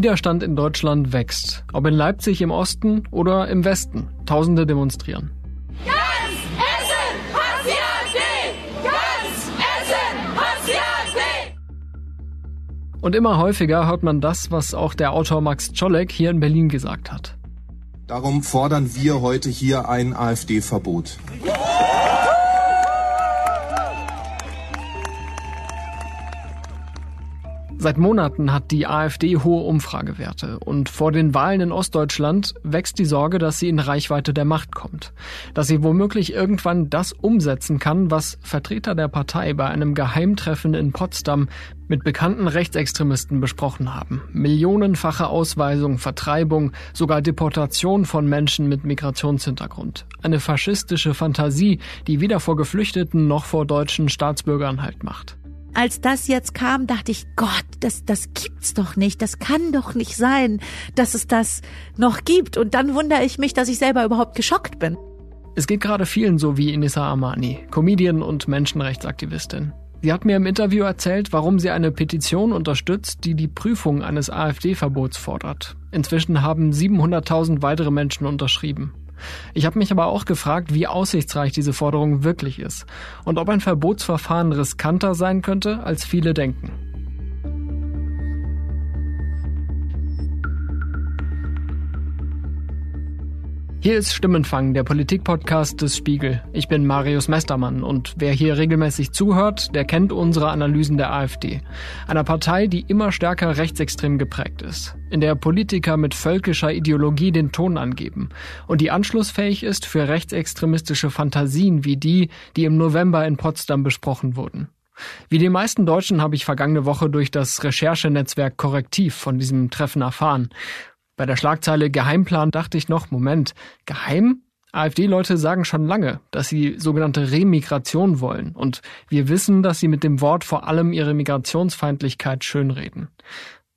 Widerstand in Deutschland wächst. Ob in Leipzig im Osten oder im Westen. Tausende demonstrieren. Ganz Essen Hassiate! Ganz Essen Hassiate! Und immer häufiger hört man das, was auch der Autor Max Czolek hier in Berlin gesagt hat. Darum fordern wir heute hier ein AfD-Verbot. Seit Monaten hat die AfD hohe Umfragewerte und vor den Wahlen in Ostdeutschland wächst die Sorge, dass sie in Reichweite der Macht kommt, dass sie womöglich irgendwann das umsetzen kann, was Vertreter der Partei bei einem Geheimtreffen in Potsdam mit bekannten Rechtsextremisten besprochen haben. Millionenfache Ausweisung, Vertreibung, sogar Deportation von Menschen mit Migrationshintergrund. Eine faschistische Fantasie, die weder vor Geflüchteten noch vor deutschen Staatsbürgern Halt macht. Als das jetzt kam, dachte ich, Gott, das, das gibt's doch nicht. Das kann doch nicht sein, dass es das noch gibt. Und dann wundere ich mich, dass ich selber überhaupt geschockt bin. Es geht gerade vielen so wie Inissa Amani, Comedian und Menschenrechtsaktivistin. Sie hat mir im Interview erzählt, warum sie eine Petition unterstützt, die die Prüfung eines AfD-Verbots fordert. Inzwischen haben 700.000 weitere Menschen unterschrieben. Ich habe mich aber auch gefragt, wie aussichtsreich diese Forderung wirklich ist und ob ein Verbotsverfahren riskanter sein könnte, als viele denken. Hier ist Stimmenfang, der Politikpodcast des Spiegel. Ich bin Marius Mestermann und wer hier regelmäßig zuhört, der kennt unsere Analysen der AfD. Einer Partei, die immer stärker rechtsextrem geprägt ist, in der Politiker mit völkischer Ideologie den Ton angeben und die anschlussfähig ist für rechtsextremistische Fantasien wie die, die im November in Potsdam besprochen wurden. Wie die meisten Deutschen habe ich vergangene Woche durch das Recherchenetzwerk Korrektiv von diesem Treffen erfahren. Bei der Schlagzeile Geheimplan dachte ich noch, Moment, geheim? AfD-Leute sagen schon lange, dass sie sogenannte Remigration wollen. Und wir wissen, dass sie mit dem Wort vor allem ihre Migrationsfeindlichkeit schönreden.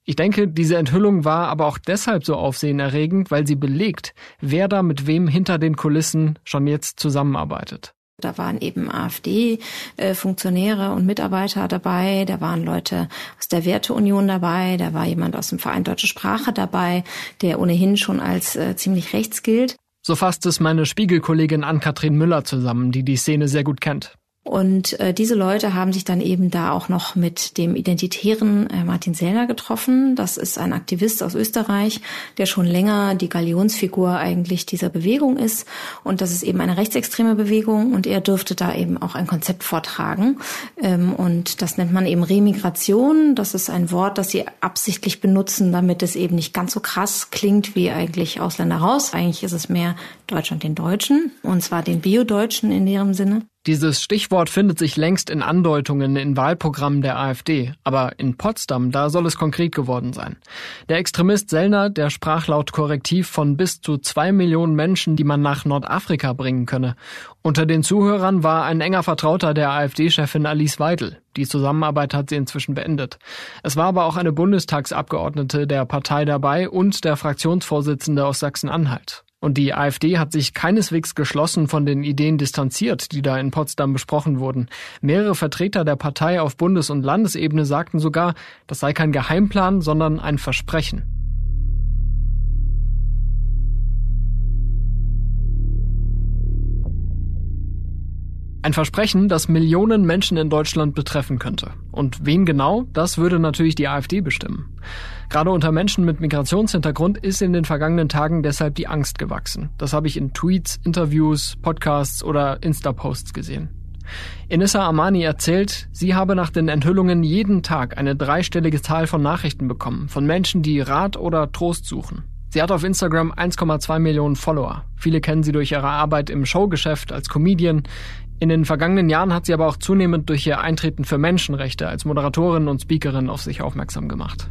Ich denke, diese Enthüllung war aber auch deshalb so aufsehenerregend, weil sie belegt, wer da mit wem hinter den Kulissen schon jetzt zusammenarbeitet. Da waren eben AfD-Funktionäre und Mitarbeiter dabei, da waren Leute aus der Werteunion dabei, da war jemand aus dem Verein Deutsche Sprache dabei, der ohnehin schon als äh, ziemlich rechts gilt. So fasst es meine Spiegelkollegin Ann-Kathrin Müller zusammen, die die Szene sehr gut kennt. Und äh, diese Leute haben sich dann eben da auch noch mit dem identitären äh, Martin Sellner getroffen. Das ist ein Aktivist aus Österreich, der schon länger die Galionsfigur eigentlich dieser Bewegung ist. Und das ist eben eine rechtsextreme Bewegung und er dürfte da eben auch ein Konzept vortragen. Ähm, und das nennt man eben Remigration. Das ist ein Wort, das sie absichtlich benutzen, damit es eben nicht ganz so krass klingt wie eigentlich Ausländer raus. Eigentlich ist es mehr Deutschland den Deutschen und zwar den Bio-Deutschen in ihrem Sinne. Dieses Stichwort findet sich längst in Andeutungen in Wahlprogrammen der AfD, aber in Potsdam, da soll es konkret geworden sein. Der Extremist Sellner, der sprach laut Korrektiv von bis zu zwei Millionen Menschen, die man nach Nordafrika bringen könne. Unter den Zuhörern war ein enger Vertrauter der AfD-Chefin Alice Weidel. Die Zusammenarbeit hat sie inzwischen beendet. Es war aber auch eine Bundestagsabgeordnete der Partei dabei und der Fraktionsvorsitzende aus Sachsen-Anhalt. Und die AfD hat sich keineswegs geschlossen von den Ideen distanziert, die da in Potsdam besprochen wurden. Mehrere Vertreter der Partei auf Bundes- und Landesebene sagten sogar, das sei kein Geheimplan, sondern ein Versprechen. Ein Versprechen, das Millionen Menschen in Deutschland betreffen könnte. Und wen genau, das würde natürlich die AfD bestimmen. Gerade unter Menschen mit Migrationshintergrund ist in den vergangenen Tagen deshalb die Angst gewachsen. Das habe ich in Tweets, Interviews, Podcasts oder Insta-Posts gesehen. Inissa Amani erzählt, sie habe nach den Enthüllungen jeden Tag eine dreistellige Zahl von Nachrichten bekommen, von Menschen, die Rat oder Trost suchen. Sie hat auf Instagram 1,2 Millionen Follower. Viele kennen sie durch ihre Arbeit im Showgeschäft als Comedian. In den vergangenen Jahren hat sie aber auch zunehmend durch ihr Eintreten für Menschenrechte als Moderatorin und Speakerin auf sich aufmerksam gemacht.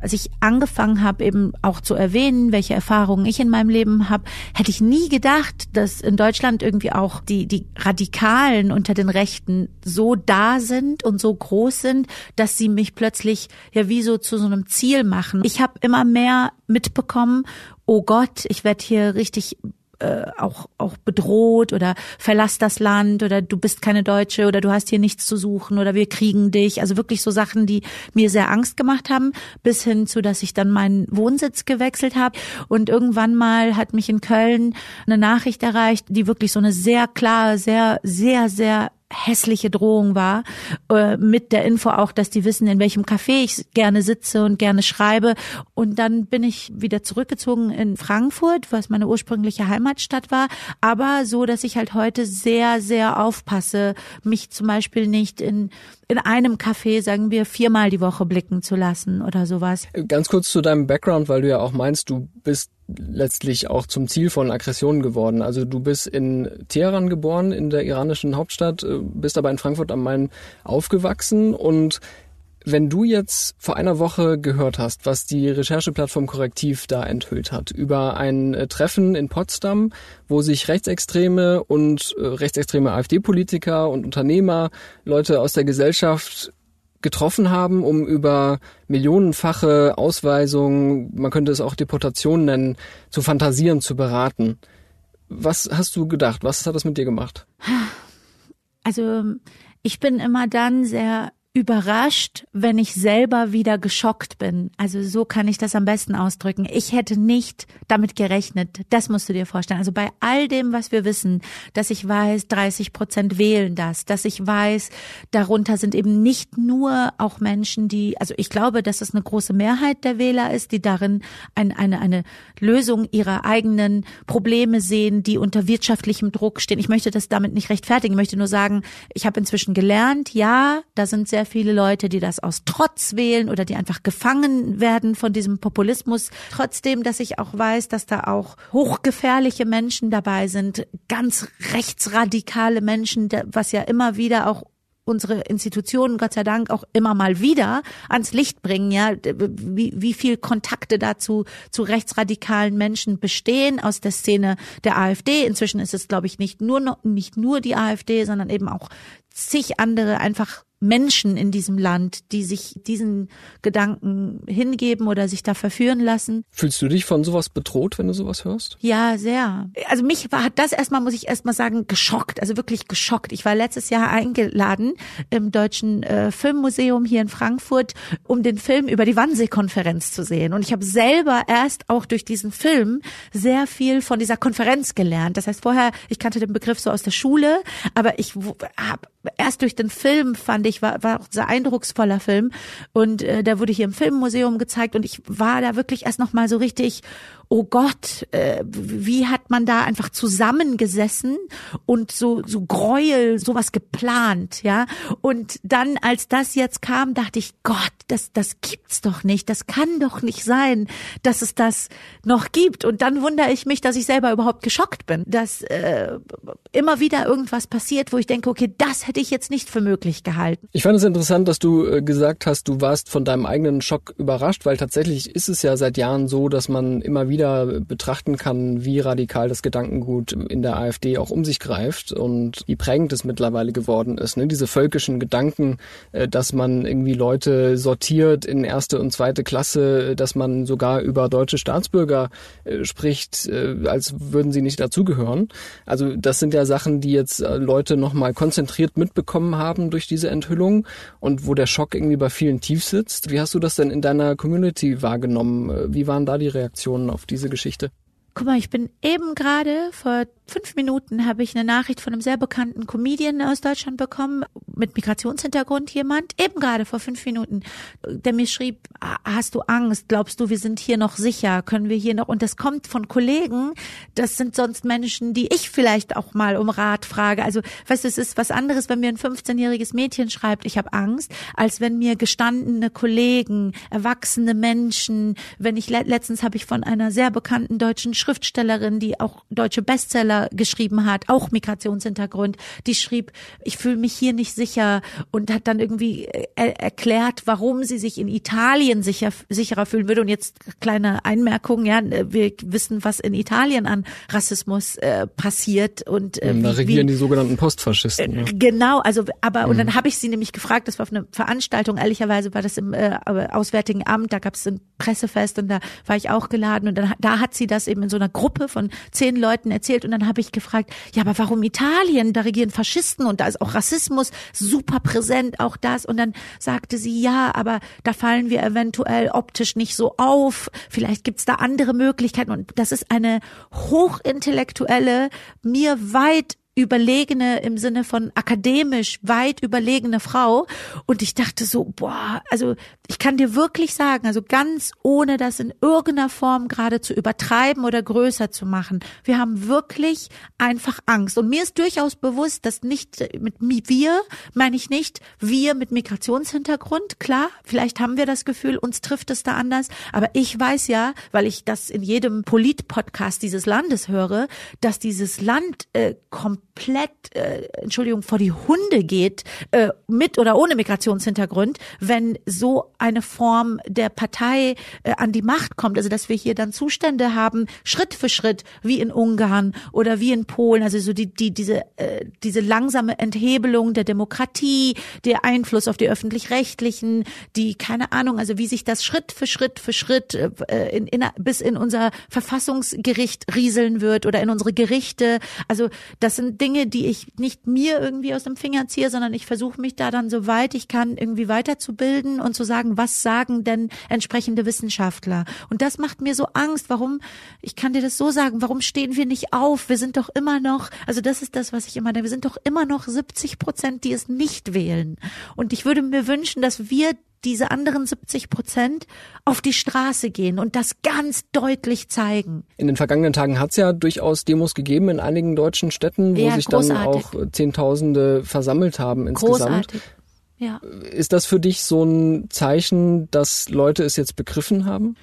Als ich angefangen habe, eben auch zu erwähnen, welche Erfahrungen ich in meinem Leben habe, hätte ich nie gedacht, dass in Deutschland irgendwie auch die, die Radikalen unter den Rechten so da sind und so groß sind, dass sie mich plötzlich ja wie so zu so einem Ziel machen. Ich habe immer mehr mitbekommen, oh Gott, ich werde hier richtig äh, auch auch bedroht oder verlass das Land oder du bist keine Deutsche oder du hast hier nichts zu suchen oder wir kriegen dich. Also wirklich so Sachen, die mir sehr Angst gemacht haben, bis hin zu, dass ich dann meinen Wohnsitz gewechselt habe und irgendwann mal hat mich in Köln eine Nachricht erreicht, die wirklich so eine sehr klare, sehr sehr sehr hässliche Drohung war, äh, mit der Info auch, dass die wissen, in welchem Café ich gerne sitze und gerne schreibe. Und dann bin ich wieder zurückgezogen in Frankfurt, was meine ursprüngliche Heimatstadt war, aber so, dass ich halt heute sehr, sehr aufpasse, mich zum Beispiel nicht in in einem Café, sagen wir, viermal die Woche blicken zu lassen oder sowas. Ganz kurz zu deinem Background, weil du ja auch meinst, du bist letztlich auch zum Ziel von Aggressionen geworden. Also du bist in Teheran geboren, in der iranischen Hauptstadt, äh, bist aber in Frankfurt am Main aufgewachsen und wenn du jetzt vor einer Woche gehört hast, was die Rechercheplattform Korrektiv da enthüllt hat, über ein äh, Treffen in Potsdam, wo sich Rechtsextreme und äh, rechtsextreme AfD-Politiker und Unternehmer, Leute aus der Gesellschaft getroffen haben, um über millionenfache Ausweisungen, man könnte es auch Deportation nennen, zu fantasieren, zu beraten. Was hast du gedacht? Was hat das mit dir gemacht? Also ich bin immer dann sehr überrascht, wenn ich selber wieder geschockt bin. Also so kann ich das am besten ausdrücken. Ich hätte nicht damit gerechnet. Das musst du dir vorstellen. Also bei all dem, was wir wissen, dass ich weiß, 30 Prozent wählen das, dass ich weiß, darunter sind eben nicht nur auch Menschen, die, also ich glaube, dass es eine große Mehrheit der Wähler ist, die darin ein, eine, eine Lösung ihrer eigenen Probleme sehen, die unter wirtschaftlichem Druck stehen. Ich möchte das damit nicht rechtfertigen. Ich möchte nur sagen, ich habe inzwischen gelernt, ja, da sind sehr viele Leute, die das aus Trotz wählen oder die einfach gefangen werden von diesem Populismus. Trotzdem, dass ich auch weiß, dass da auch hochgefährliche Menschen dabei sind, ganz rechtsradikale Menschen, was ja immer wieder auch unsere Institutionen Gott sei Dank auch immer mal wieder ans Licht bringen, ja, wie, wie viel Kontakte dazu zu rechtsradikalen Menschen bestehen aus der Szene der AfD. Inzwischen ist es, glaube ich, nicht nur nicht nur die AfD, sondern eben auch zig andere einfach Menschen in diesem Land, die sich diesen Gedanken hingeben oder sich da verführen lassen. Fühlst du dich von sowas bedroht, wenn du sowas hörst? Ja, sehr. Also mich war, hat das erstmal, muss ich erstmal sagen, geschockt, also wirklich geschockt. Ich war letztes Jahr eingeladen im Deutschen äh, Filmmuseum hier in Frankfurt, um den Film über die Wannsee-Konferenz zu sehen. Und ich habe selber erst auch durch diesen Film sehr viel von dieser Konferenz gelernt. Das heißt, vorher, ich kannte den Begriff so aus der Schule, aber ich habe erst durch den Film fand ich, war, war auch sehr eindrucksvoller Film. Und äh, der wurde hier im Filmmuseum gezeigt und ich war da wirklich erst noch mal so richtig oh Gott, äh, wie hat man da einfach zusammengesessen und so so Gräuel, sowas geplant, ja? Und dann als das jetzt kam, dachte ich, Gott, das das gibt's doch nicht, das kann doch nicht sein, dass es das noch gibt und dann wundere ich mich, dass ich selber überhaupt geschockt bin, dass äh, immer wieder irgendwas passiert, wo ich denke, okay, das hätte ich jetzt nicht für möglich gehalten. Ich fand es interessant, dass du äh, gesagt hast, du warst von deinem eigenen Schock überrascht, weil tatsächlich ist es ja seit Jahren so, dass man immer wieder betrachten kann, wie radikal das Gedankengut in der AfD auch um sich greift und wie prägend es mittlerweile geworden ist. Ne? Diese völkischen Gedanken, äh, dass man irgendwie Leute sortiert in erste und zweite Klasse, dass man sogar über deutsche Staatsbürger äh, spricht, äh, als würden sie nicht dazugehören. Also das sind ja Sachen, die jetzt Leute nochmal konzentriert mitbekommen haben durch diese Enthüllung und wo der Schock irgendwie bei vielen tief sitzt. Wie hast du das denn in deiner Community wahrgenommen? Wie waren da die Reaktionen auf diese Geschichte? Guck mal, ich bin eben gerade vor fünf Minuten habe ich eine Nachricht von einem sehr bekannten Comedian aus Deutschland bekommen, mit Migrationshintergrund jemand, eben gerade vor fünf Minuten, der mir schrieb, hast du Angst? Glaubst du, wir sind hier noch sicher? Können wir hier noch? Und das kommt von Kollegen, das sind sonst Menschen, die ich vielleicht auch mal um Rat frage. Also, weißt du, es ist was anderes, wenn mir ein 15-jähriges Mädchen schreibt, ich habe Angst, als wenn mir gestandene Kollegen, erwachsene Menschen, wenn ich letztens habe ich von einer sehr bekannten deutschen Schriftstellerin, die auch deutsche Bestseller Geschrieben hat, auch Migrationshintergrund, die schrieb, ich fühle mich hier nicht sicher und hat dann irgendwie äh, erklärt, warum sie sich in Italien sicher, sicherer fühlen würde. Und jetzt kleine Einmerkung, ja, wir wissen, was in Italien an Rassismus äh, passiert und äh, da regieren wie, die sogenannten Postfaschisten. Äh, ja. Genau, also aber mhm. und dann habe ich sie nämlich gefragt, das war auf eine Veranstaltung, ehrlicherweise war das im äh, Auswärtigen Amt, da gab es ein Pressefest und da war ich auch geladen und dann da hat sie das eben in so einer Gruppe von zehn Leuten erzählt und dann habe ich gefragt, ja, aber warum Italien? Da regieren Faschisten und da ist auch Rassismus super präsent, auch das. Und dann sagte sie, ja, aber da fallen wir eventuell optisch nicht so auf, vielleicht gibt's da andere Möglichkeiten. Und das ist eine hochintellektuelle, mir weit überlegene im Sinne von akademisch weit überlegene Frau. Und ich dachte so boah also ich kann dir wirklich sagen also ganz ohne das in irgendeiner Form gerade zu übertreiben oder größer zu machen. Wir haben wirklich einfach Angst. Und mir ist durchaus bewusst dass nicht mit wir meine ich nicht wir mit Migrationshintergrund. Klar vielleicht haben wir das Gefühl uns trifft es da anders. Aber ich weiß ja weil ich das in jedem Polit-Podcast dieses Landes höre dass dieses Land äh, komplett komplett, äh, Entschuldigung, vor die Hunde geht, äh, mit oder ohne Migrationshintergrund, wenn so eine Form der Partei äh, an die Macht kommt. Also dass wir hier dann Zustände haben, Schritt für Schritt, wie in Ungarn oder wie in Polen, also so die, die, diese, äh, diese langsame Enthebelung der Demokratie, der Einfluss auf die öffentlich-rechtlichen, die, keine Ahnung, also wie sich das Schritt für Schritt für Schritt äh, in, in, bis in unser Verfassungsgericht rieseln wird oder in unsere Gerichte. Also das sind Dinge, Dinge, die ich nicht mir irgendwie aus dem Finger ziehe, sondern ich versuche mich da dann, soweit ich kann, irgendwie weiterzubilden und zu sagen, was sagen denn entsprechende Wissenschaftler? Und das macht mir so Angst. Warum, ich kann dir das so sagen, warum stehen wir nicht auf? Wir sind doch immer noch, also das ist das, was ich immer denke, wir sind doch immer noch 70 Prozent, die es nicht wählen. Und ich würde mir wünschen, dass wir diese anderen 70 Prozent auf die Straße gehen und das ganz deutlich zeigen. In den vergangenen Tagen hat es ja durchaus Demos gegeben in einigen deutschen Städten, wo ja, sich großartig. dann auch Zehntausende versammelt haben insgesamt. Großartig. Ja. Ist das für dich so ein Zeichen, dass Leute es jetzt begriffen haben?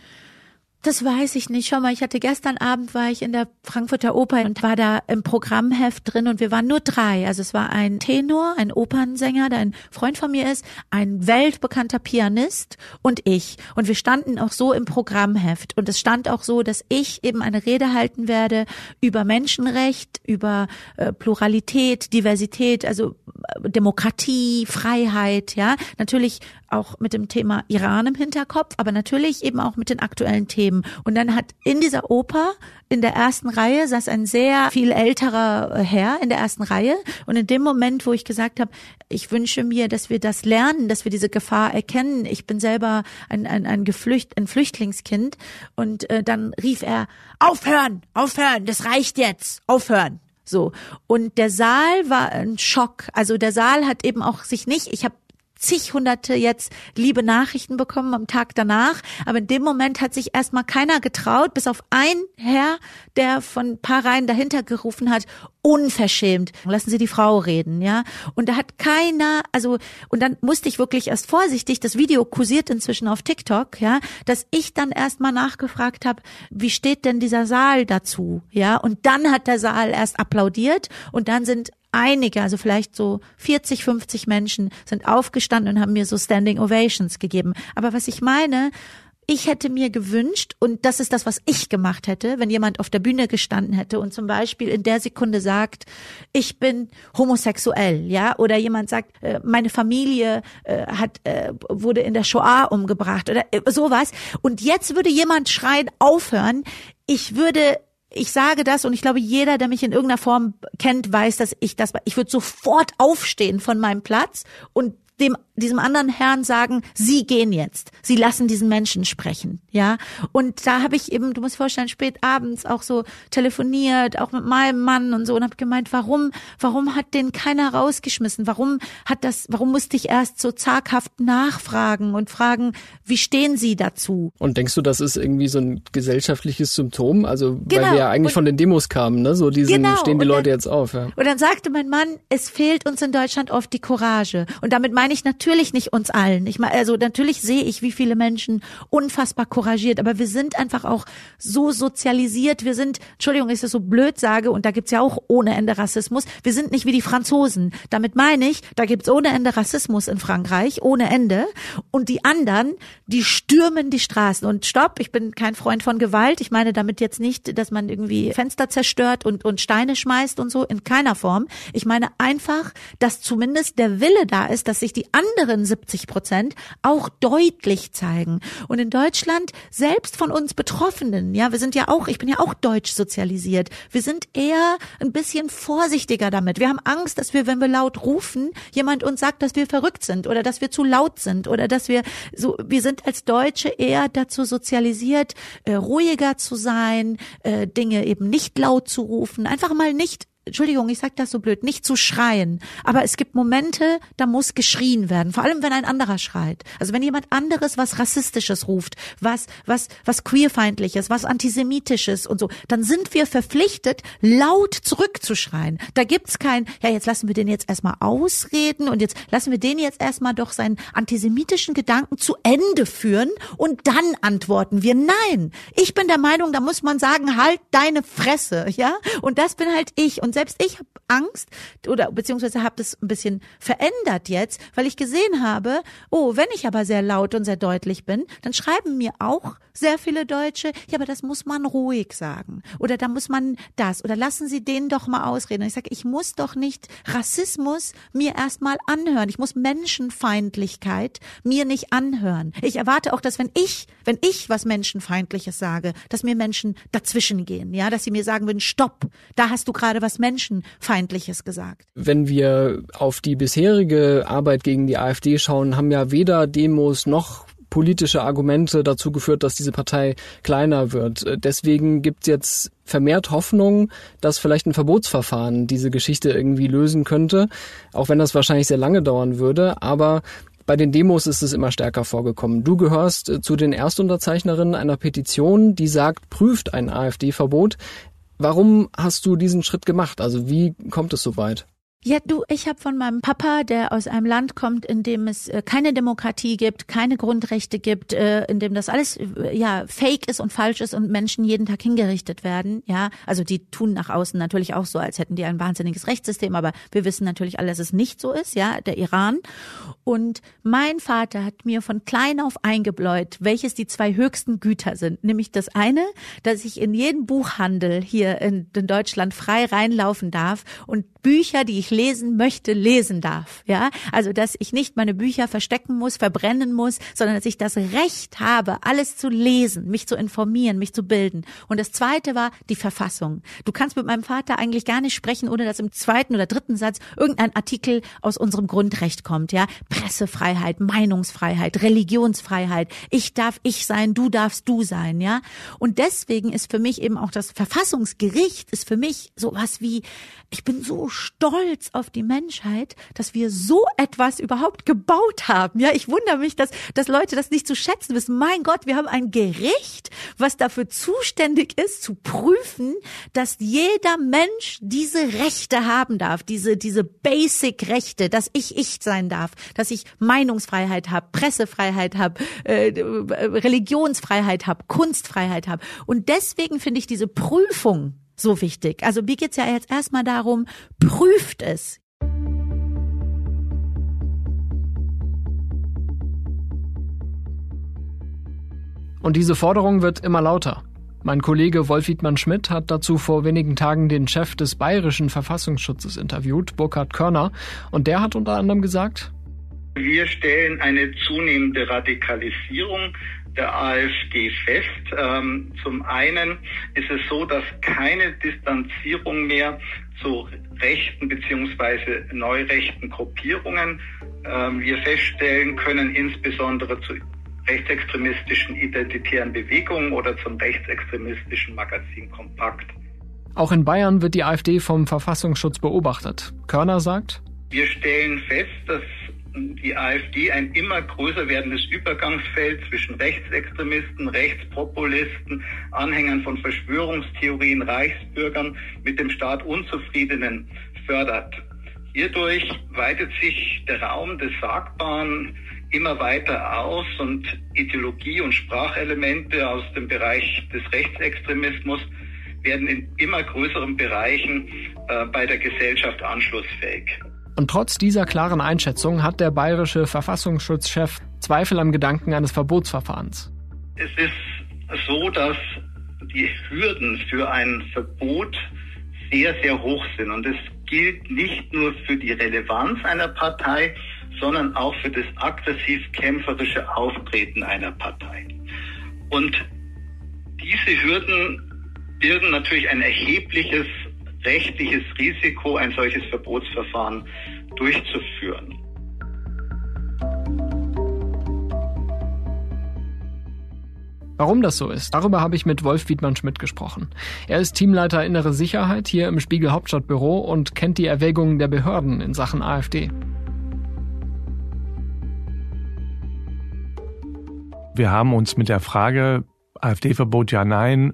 Das weiß ich nicht. Schau mal, ich hatte gestern Abend war ich in der Frankfurter Oper und war da im Programmheft drin und wir waren nur drei. Also es war ein Tenor, ein Opernsänger, der ein Freund von mir ist, ein weltbekannter Pianist und ich. Und wir standen auch so im Programmheft und es stand auch so, dass ich eben eine Rede halten werde über Menschenrecht, über äh, Pluralität, Diversität, also äh, Demokratie, Freiheit, ja. Natürlich auch mit dem Thema Iran im Hinterkopf, aber natürlich eben auch mit den aktuellen Themen. Und dann hat in dieser Oper in der ersten Reihe saß ein sehr viel älterer äh, Herr in der ersten Reihe. Und in dem Moment, wo ich gesagt habe, ich wünsche mir, dass wir das lernen, dass wir diese Gefahr erkennen. Ich bin selber ein, ein, ein, Geflücht, ein Flüchtlingskind. Und äh, dann rief er, aufhören, aufhören, das reicht jetzt, aufhören. So. Und der Saal war ein Schock. Also der Saal hat eben auch sich nicht, ich habe zig hunderte jetzt liebe Nachrichten bekommen am Tag danach. Aber in dem Moment hat sich erstmal keiner getraut, bis auf ein Herr, der von ein paar Reihen dahinter gerufen hat, unverschämt. Lassen Sie die Frau reden, ja. Und da hat keiner, also, und dann musste ich wirklich erst vorsichtig, das Video kursiert inzwischen auf TikTok, ja, dass ich dann erstmal nachgefragt habe, wie steht denn dieser Saal dazu, ja. Und dann hat der Saal erst applaudiert und dann sind einige, also vielleicht so 40, 50 Menschen sind aufgestanden und haben mir so Standing Ovations gegeben. Aber was ich meine, ich hätte mir gewünscht, und das ist das, was ich gemacht hätte, wenn jemand auf der Bühne gestanden hätte und zum Beispiel in der Sekunde sagt, ich bin homosexuell, ja, oder jemand sagt, äh, meine Familie äh, hat äh, wurde in der Shoah umgebracht oder sowas. Und jetzt würde jemand schreien, aufhören. Ich würde ich sage das und ich glaube, jeder, der mich in irgendeiner Form kennt, weiß, dass ich das, ich würde sofort aufstehen von meinem Platz und dem diesem anderen Herrn sagen, Sie gehen jetzt, Sie lassen diesen Menschen sprechen, ja. Und da habe ich eben, du musst vorstellen, spät abends auch so telefoniert, auch mit meinem Mann und so und habe gemeint, warum, warum hat den keiner rausgeschmissen? Warum hat das, warum musste ich erst so zaghaft nachfragen und fragen, wie stehen Sie dazu? Und denkst du, das ist irgendwie so ein gesellschaftliches Symptom? Also genau. weil wir ja eigentlich und, von den Demos kamen, ne? So diesen genau. stehen die Leute jetzt auf. Ja. Und dann sagte mein Mann, es fehlt uns in Deutschland oft die Courage. Und damit meine meine ich natürlich nicht uns allen. Ich meine, also natürlich sehe ich, wie viele Menschen unfassbar couragiert, aber wir sind einfach auch so sozialisiert. Wir sind, Entschuldigung, ich das so blöd sage, und da gibt's ja auch ohne Ende Rassismus. Wir sind nicht wie die Franzosen. Damit meine ich, da gibt's ohne Ende Rassismus in Frankreich, ohne Ende. Und die anderen, die stürmen die Straßen. Und stopp, ich bin kein Freund von Gewalt. Ich meine damit jetzt nicht, dass man irgendwie Fenster zerstört und, und Steine schmeißt und so, in keiner Form. Ich meine einfach, dass zumindest der Wille da ist, dass sich die anderen 70 Prozent auch deutlich zeigen. Und in Deutschland, selbst von uns Betroffenen, ja, wir sind ja auch, ich bin ja auch deutsch sozialisiert. Wir sind eher ein bisschen vorsichtiger damit. Wir haben Angst, dass wir, wenn wir laut rufen, jemand uns sagt, dass wir verrückt sind oder dass wir zu laut sind oder dass wir so, wir sind als Deutsche eher dazu sozialisiert, äh, ruhiger zu sein, äh, Dinge eben nicht laut zu rufen, einfach mal nicht Entschuldigung, ich sag das so blöd, nicht zu schreien. Aber es gibt Momente, da muss geschrien werden. Vor allem, wenn ein anderer schreit. Also wenn jemand anderes was Rassistisches ruft, was, was, was queerfeindliches, was antisemitisches und so, dann sind wir verpflichtet, laut zurückzuschreien. Da gibt's kein, ja, jetzt lassen wir den jetzt erstmal ausreden und jetzt lassen wir den jetzt erstmal doch seinen antisemitischen Gedanken zu Ende führen und dann antworten wir. Nein. Ich bin der Meinung, da muss man sagen, halt deine Fresse, ja? Und das bin halt ich. Und selbst ich habe Angst oder beziehungsweise habe das ein bisschen verändert jetzt, weil ich gesehen habe, oh, wenn ich aber sehr laut und sehr deutlich bin, dann schreiben mir auch sehr viele Deutsche, ja, aber das muss man ruhig sagen oder da muss man das oder lassen Sie den doch mal ausreden. Und ich sage, ich muss doch nicht Rassismus mir erstmal anhören. Ich muss Menschenfeindlichkeit mir nicht anhören. Ich erwarte auch, dass wenn ich, wenn ich was Menschenfeindliches sage, dass mir Menschen dazwischen gehen, ja, dass sie mir sagen würden, stopp, da hast du gerade was Menschenfeindliches gesagt. Wenn wir auf die bisherige Arbeit gegen die AfD schauen, haben ja weder Demos noch politische Argumente dazu geführt, dass diese Partei kleiner wird. Deswegen gibt es jetzt vermehrt Hoffnung, dass vielleicht ein Verbotsverfahren diese Geschichte irgendwie lösen könnte, auch wenn das wahrscheinlich sehr lange dauern würde. Aber bei den Demos ist es immer stärker vorgekommen. Du gehörst zu den Erstunterzeichnerinnen einer Petition, die sagt, prüft ein AfD-Verbot. Warum hast du diesen Schritt gemacht? Also wie kommt es so weit? Ja, du, ich habe von meinem Papa, der aus einem Land kommt, in dem es äh, keine Demokratie gibt, keine Grundrechte gibt, äh, in dem das alles äh, ja fake ist und falsch ist und Menschen jeden Tag hingerichtet werden. Ja, also die tun nach außen natürlich auch so, als hätten die ein wahnsinniges Rechtssystem, aber wir wissen natürlich alle, dass es nicht so ist. Ja, der Iran. Und mein Vater hat mir von klein auf eingebläut, welches die zwei höchsten Güter sind. Nämlich das eine, dass ich in jeden Buchhandel hier in, in Deutschland frei reinlaufen darf und Bücher, die ich lesen möchte, lesen darf. Ja, also dass ich nicht meine Bücher verstecken muss, verbrennen muss, sondern dass ich das Recht habe, alles zu lesen, mich zu informieren, mich zu bilden. Und das Zweite war die Verfassung. Du kannst mit meinem Vater eigentlich gar nicht sprechen, ohne dass im zweiten oder dritten Satz irgendein Artikel aus unserem Grundrecht kommt. Ja, Pressefreiheit, Meinungsfreiheit, Religionsfreiheit. Ich darf ich sein, du darfst du sein. Ja, und deswegen ist für mich eben auch das Verfassungsgericht ist für mich sowas wie ich bin so stolz auf die Menschheit, dass wir so etwas überhaupt gebaut haben. Ja, ich wundere mich, dass, dass Leute das nicht zu schätzen wissen. Mein Gott, wir haben ein Gericht, was dafür zuständig ist, zu prüfen, dass jeder Mensch diese Rechte haben darf, diese, diese Basic-Rechte, dass ich ich sein darf, dass ich Meinungsfreiheit habe, Pressefreiheit habe, äh, Religionsfreiheit habe, Kunstfreiheit habe. Und deswegen finde ich diese Prüfung so wichtig. Also mir geht's ja jetzt erstmal darum, prüft es. Und diese Forderung wird immer lauter. Mein Kollege Wolf-Wiedmann Schmidt hat dazu vor wenigen Tagen den Chef des bayerischen Verfassungsschutzes interviewt, Burkhard Körner, und der hat unter anderem gesagt, wir stellen eine zunehmende Radikalisierung der AfD fest. Ähm, zum einen ist es so, dass keine Distanzierung mehr zu rechten beziehungsweise neurechten Gruppierungen ähm, wir feststellen können, insbesondere zu rechtsextremistischen identitären Bewegungen oder zum rechtsextremistischen Magazin Kompakt. Auch in Bayern wird die AfD vom Verfassungsschutz beobachtet. Körner sagt, wir stellen fest, dass die AfD ein immer größer werdendes Übergangsfeld zwischen Rechtsextremisten, Rechtspopulisten, Anhängern von Verschwörungstheorien, Reichsbürgern mit dem Staat Unzufriedenen fördert. Hierdurch weitet sich der Raum des Sagbaren immer weiter aus und Ideologie und Sprachelemente aus dem Bereich des Rechtsextremismus werden in immer größeren Bereichen äh, bei der Gesellschaft anschlussfähig. Und trotz dieser klaren Einschätzung hat der bayerische Verfassungsschutzchef Zweifel am Gedanken eines Verbotsverfahrens. Es ist so, dass die Hürden für ein Verbot sehr, sehr hoch sind. Und es gilt nicht nur für die Relevanz einer Partei, sondern auch für das aggressiv-kämpferische Auftreten einer Partei. Und diese Hürden birgen natürlich ein erhebliches rechtliches Risiko, ein solches Verbotsverfahren durchzuführen. Warum das so ist, darüber habe ich mit Wolf Wiedmann-Schmidt gesprochen. Er ist Teamleiter Innere Sicherheit hier im Spiegel Hauptstadtbüro und kennt die Erwägungen der Behörden in Sachen AfD. Wir haben uns mit der Frage AfD-Verbot ja, nein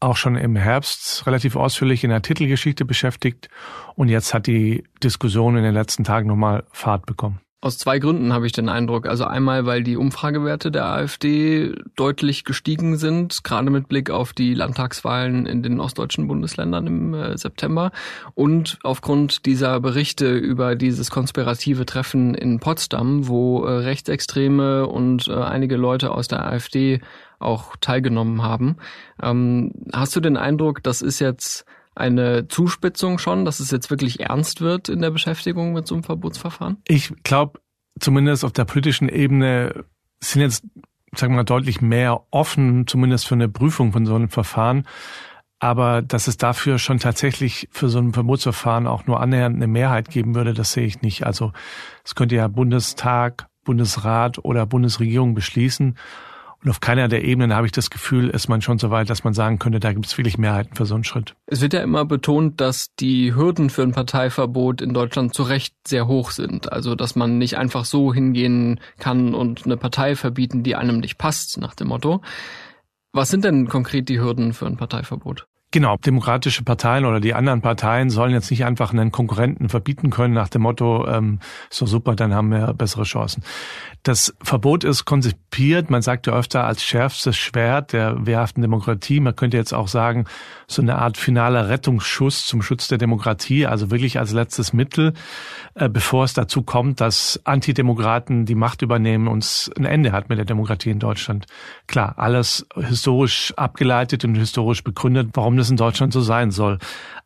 auch schon im Herbst relativ ausführlich in der Titelgeschichte beschäftigt und jetzt hat die Diskussion in den letzten Tagen nochmal Fahrt bekommen. Aus zwei Gründen habe ich den Eindruck. Also einmal, weil die Umfragewerte der AfD deutlich gestiegen sind, gerade mit Blick auf die Landtagswahlen in den ostdeutschen Bundesländern im äh, September und aufgrund dieser Berichte über dieses konspirative Treffen in Potsdam, wo äh, Rechtsextreme und äh, einige Leute aus der AfD auch teilgenommen haben. Ähm, hast du den Eindruck, das ist jetzt eine Zuspitzung schon, dass es jetzt wirklich ernst wird in der Beschäftigung mit so einem Verbotsverfahren? Ich glaube, zumindest auf der politischen Ebene sind jetzt, sagen wir mal, deutlich mehr offen, zumindest für eine Prüfung von so einem Verfahren. Aber dass es dafür schon tatsächlich für so ein Verbotsverfahren auch nur annähernd eine Mehrheit geben würde, das sehe ich nicht. Also es könnte ja Bundestag, Bundesrat oder Bundesregierung beschließen. Und auf keiner der Ebenen habe ich das Gefühl, ist man schon so weit, dass man sagen könnte, da gibt es wirklich Mehrheiten für so einen Schritt. Es wird ja immer betont, dass die Hürden für ein Parteiverbot in Deutschland zu Recht sehr hoch sind. Also, dass man nicht einfach so hingehen kann und eine Partei verbieten, die einem nicht passt, nach dem Motto. Was sind denn konkret die Hürden für ein Parteiverbot? Genau, demokratische Parteien oder die anderen Parteien sollen jetzt nicht einfach einen Konkurrenten verbieten können nach dem Motto, ähm, so super, dann haben wir bessere Chancen. Das Verbot ist konzipiert, man sagt ja öfter, als schärfstes Schwert der wehrhaften Demokratie. Man könnte jetzt auch sagen, so eine Art finaler Rettungsschuss zum Schutz der Demokratie, also wirklich als letztes Mittel, äh, bevor es dazu kommt, dass Antidemokraten die Macht übernehmen und es ein Ende hat mit der Demokratie in Deutschland. Klar, alles historisch abgeleitet und historisch begründet, warum das in Deutschland so sein soll.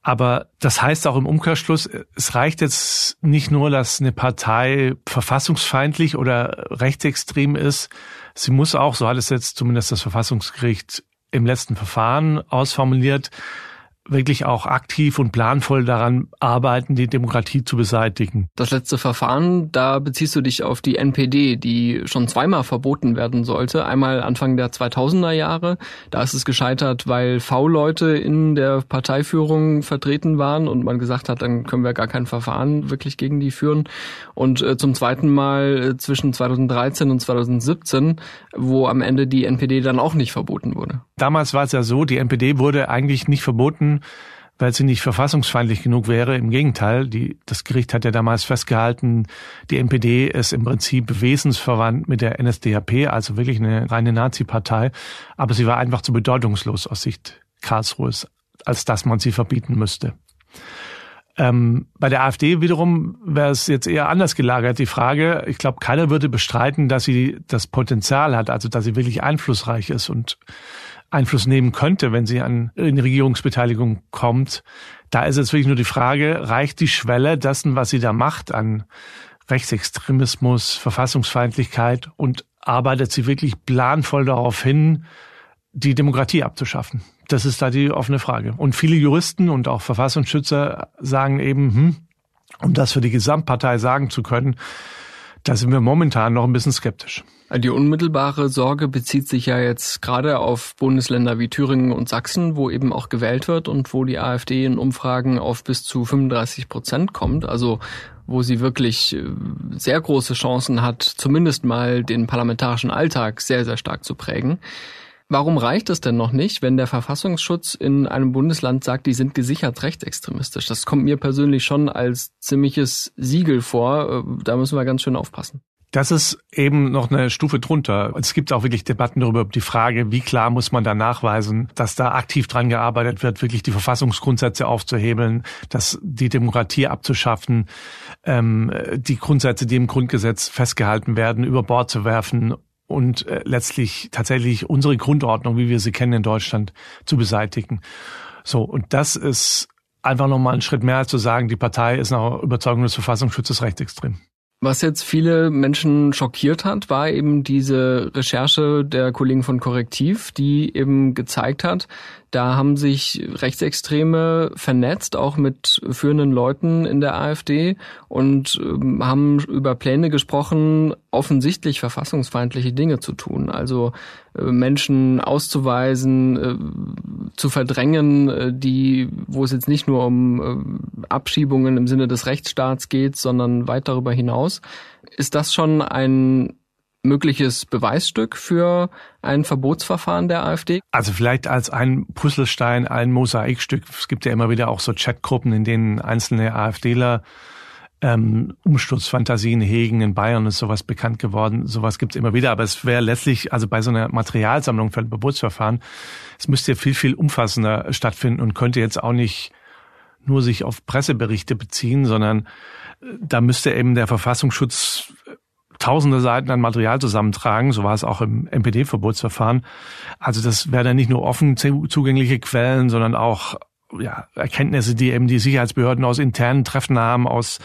Aber das heißt auch im Umkehrschluss, es reicht jetzt nicht nur, dass eine Partei verfassungsfeindlich oder rechtsextrem ist. Sie muss auch, so hat es jetzt zumindest das Verfassungsgericht im letzten Verfahren ausformuliert, wirklich auch aktiv und planvoll daran arbeiten, die Demokratie zu beseitigen. Das letzte Verfahren, da beziehst du dich auf die NPD, die schon zweimal verboten werden sollte. Einmal Anfang der 2000er Jahre, da ist es gescheitert, weil V-Leute in der Parteiführung vertreten waren und man gesagt hat, dann können wir gar kein Verfahren wirklich gegen die führen. Und äh, zum zweiten Mal äh, zwischen 2013 und 2017, wo am Ende die NPD dann auch nicht verboten wurde. Damals war es ja so, die NPD wurde eigentlich nicht verboten, weil sie nicht verfassungsfeindlich genug wäre. Im Gegenteil, die, das Gericht hat ja damals festgehalten, die NPD ist im Prinzip wesensverwandt mit der NSDAP, also wirklich eine reine Nazi-Partei. Aber sie war einfach zu bedeutungslos aus Sicht Karlsruhes, als dass man sie verbieten müsste. Ähm, bei der AfD wiederum wäre es jetzt eher anders gelagert, die Frage. Ich glaube, keiner würde bestreiten, dass sie das Potenzial hat, also dass sie wirklich einflussreich ist und Einfluss nehmen könnte, wenn sie an in Regierungsbeteiligung kommt. Da ist jetzt wirklich nur die Frage, reicht die Schwelle dessen, was sie da macht an Rechtsextremismus, Verfassungsfeindlichkeit und arbeitet sie wirklich planvoll darauf hin, die Demokratie abzuschaffen? Das ist da die offene Frage. Und viele Juristen und auch Verfassungsschützer sagen eben, hm, um das für die Gesamtpartei sagen zu können, da sind wir momentan noch ein bisschen skeptisch. Die unmittelbare Sorge bezieht sich ja jetzt gerade auf Bundesländer wie Thüringen und Sachsen, wo eben auch gewählt wird und wo die AfD in Umfragen auf bis zu 35 Prozent kommt. Also wo sie wirklich äh, sehr große Chancen hat, zumindest mal den parlamentarischen Alltag sehr, sehr stark zu prägen. Warum reicht es denn noch nicht, wenn der Verfassungsschutz in einem Bundesland sagt, die sind gesichert rechtsextremistisch? Das kommt mir persönlich schon als ziemliches Siegel vor. Äh, da müssen wir ganz schön aufpassen. Das ist eben noch eine Stufe drunter. Es gibt auch wirklich Debatten darüber, die Frage, wie klar muss man da nachweisen, dass da aktiv dran gearbeitet wird, wirklich die Verfassungsgrundsätze aufzuhebeln, dass die Demokratie abzuschaffen, ähm, die Grundsätze, die im Grundgesetz festgehalten werden, über Bord zu werfen und äh, letztlich tatsächlich unsere Grundordnung, wie wir sie kennen in Deutschland, zu beseitigen. So, und das ist einfach nochmal ein Schritt mehr als zu sagen, die Partei ist nach Überzeugung des Verfassungsschutzes rechtsextrem. Was jetzt viele Menschen schockiert hat, war eben diese Recherche der Kollegen von Korrektiv, die eben gezeigt hat, da haben sich Rechtsextreme vernetzt, auch mit führenden Leuten in der AfD und ähm, haben über Pläne gesprochen, offensichtlich verfassungsfeindliche Dinge zu tun. Also äh, Menschen auszuweisen, äh, zu verdrängen, äh, die, wo es jetzt nicht nur um Abschiebungen im Sinne des Rechtsstaats geht, sondern weit darüber hinaus. Ist das schon ein mögliches Beweisstück für ein Verbotsverfahren der AfD? Also vielleicht als ein Puzzlestein, ein Mosaikstück. Es gibt ja immer wieder auch so Chatgruppen, in denen einzelne AfDler ähm, Umsturzfantasien hegen in Bayern ist sowas bekannt geworden. Sowas gibt es immer wieder. Aber es wäre letztlich, also bei so einer Materialsammlung für ein Verbotsverfahren, es müsste viel, viel umfassender stattfinden und könnte jetzt auch nicht nur sich auf Presseberichte beziehen, sondern äh, da müsste eben der Verfassungsschutz tausende Seiten an Material zusammentragen. So war es auch im MPD-Verbotsverfahren. Also das wäre dann nicht nur offen zugängliche Quellen, sondern auch ja, Erkenntnisse, die eben die Sicherheitsbehörden aus internen Treffen haben, aus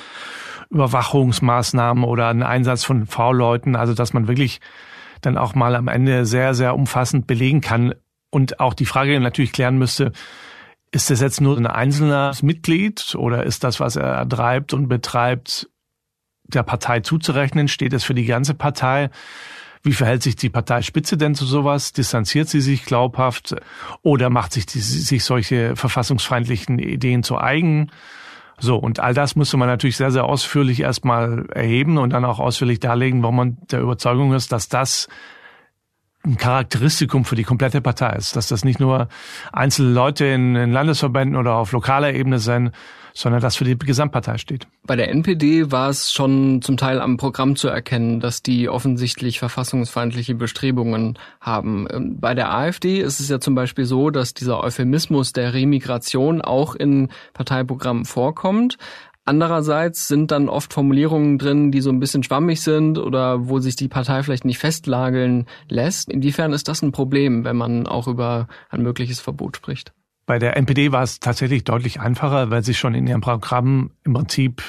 Überwachungsmaßnahmen oder einen Einsatz von V-Leuten. Also dass man wirklich dann auch mal am Ende sehr, sehr umfassend belegen kann und auch die Frage natürlich klären müsste, ist das jetzt nur ein einzelnes Mitglied oder ist das, was er treibt und betreibt, der Partei zuzurechnen? Steht es für die ganze Partei? Wie verhält sich die Parteispitze denn zu sowas? Distanziert sie sich glaubhaft oder macht sich, die, sich solche verfassungsfeindlichen Ideen zu eigen? So, und all das müsste man natürlich sehr, sehr ausführlich erstmal erheben und dann auch ausführlich darlegen, warum man der Überzeugung ist, dass das ein Charakteristikum für die komplette Partei ist, dass das nicht nur einzelne Leute in, in Landesverbänden oder auf lokaler Ebene sind, sondern das für die Gesamtpartei steht. Bei der NPD war es schon zum Teil am Programm zu erkennen, dass die offensichtlich verfassungsfeindliche Bestrebungen haben. Ähm, bei der AfD ist es ja zum Beispiel so, dass dieser Euphemismus der Remigration auch in Parteiprogrammen vorkommt. Andererseits sind dann oft Formulierungen drin, die so ein bisschen schwammig sind oder wo sich die Partei vielleicht nicht festlageln lässt. Inwiefern ist das ein Problem, wenn man auch über ein mögliches Verbot spricht? Bei der NPD war es tatsächlich deutlich einfacher, weil sie schon in ihrem Programm im Prinzip,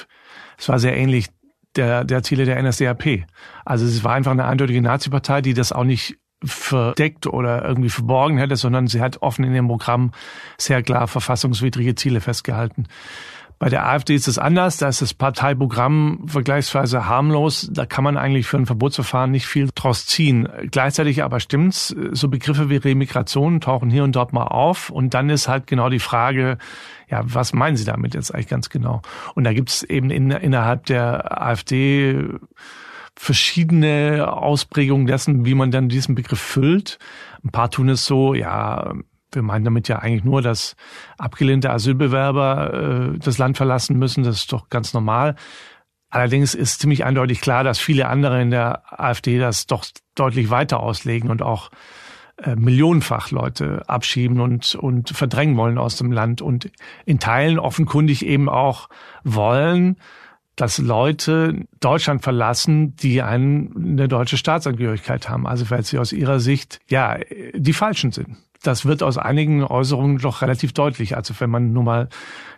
es war sehr ähnlich der, der Ziele der NSDAP. Also es war einfach eine eindeutige Nazi-Partei, die das auch nicht verdeckt oder irgendwie verborgen hätte, sondern sie hat offen in ihrem Programm sehr klar verfassungswidrige Ziele festgehalten. Bei der AfD ist es anders. Da ist das Parteiprogramm vergleichsweise harmlos. Da kann man eigentlich für ein Verbotsverfahren nicht viel draus ziehen. Gleichzeitig aber stimmt's. So Begriffe wie Remigration tauchen hier und dort mal auf. Und dann ist halt genau die Frage, ja, was meinen Sie damit jetzt eigentlich ganz genau? Und da gibt's eben in, innerhalb der AfD verschiedene Ausprägungen dessen, wie man dann diesen Begriff füllt. Ein paar tun es so, ja, wir meinen damit ja eigentlich nur, dass abgelehnte Asylbewerber äh, das Land verlassen müssen. Das ist doch ganz normal. Allerdings ist ziemlich eindeutig klar, dass viele andere in der AfD das doch deutlich weiter auslegen und auch äh, millionenfach Leute abschieben und, und verdrängen wollen aus dem Land und in Teilen offenkundig eben auch wollen, dass Leute Deutschland verlassen, die einen, eine deutsche Staatsangehörigkeit haben. Also weil sie aus ihrer Sicht ja die Falschen sind das wird aus einigen Äußerungen doch relativ deutlich. Also wenn man nur mal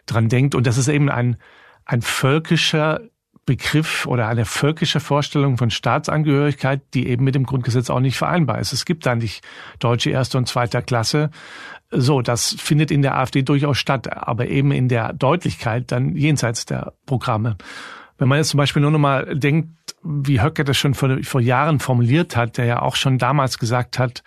dran denkt, und das ist eben ein, ein völkischer Begriff oder eine völkische Vorstellung von Staatsangehörigkeit, die eben mit dem Grundgesetz auch nicht vereinbar ist. Es gibt da nicht deutsche erste und zweiter Klasse. So, das findet in der AfD durchaus statt, aber eben in der Deutlichkeit dann jenseits der Programme. Wenn man jetzt zum Beispiel nur noch mal denkt, wie Höcke das schon vor, vor Jahren formuliert hat, der ja auch schon damals gesagt hat,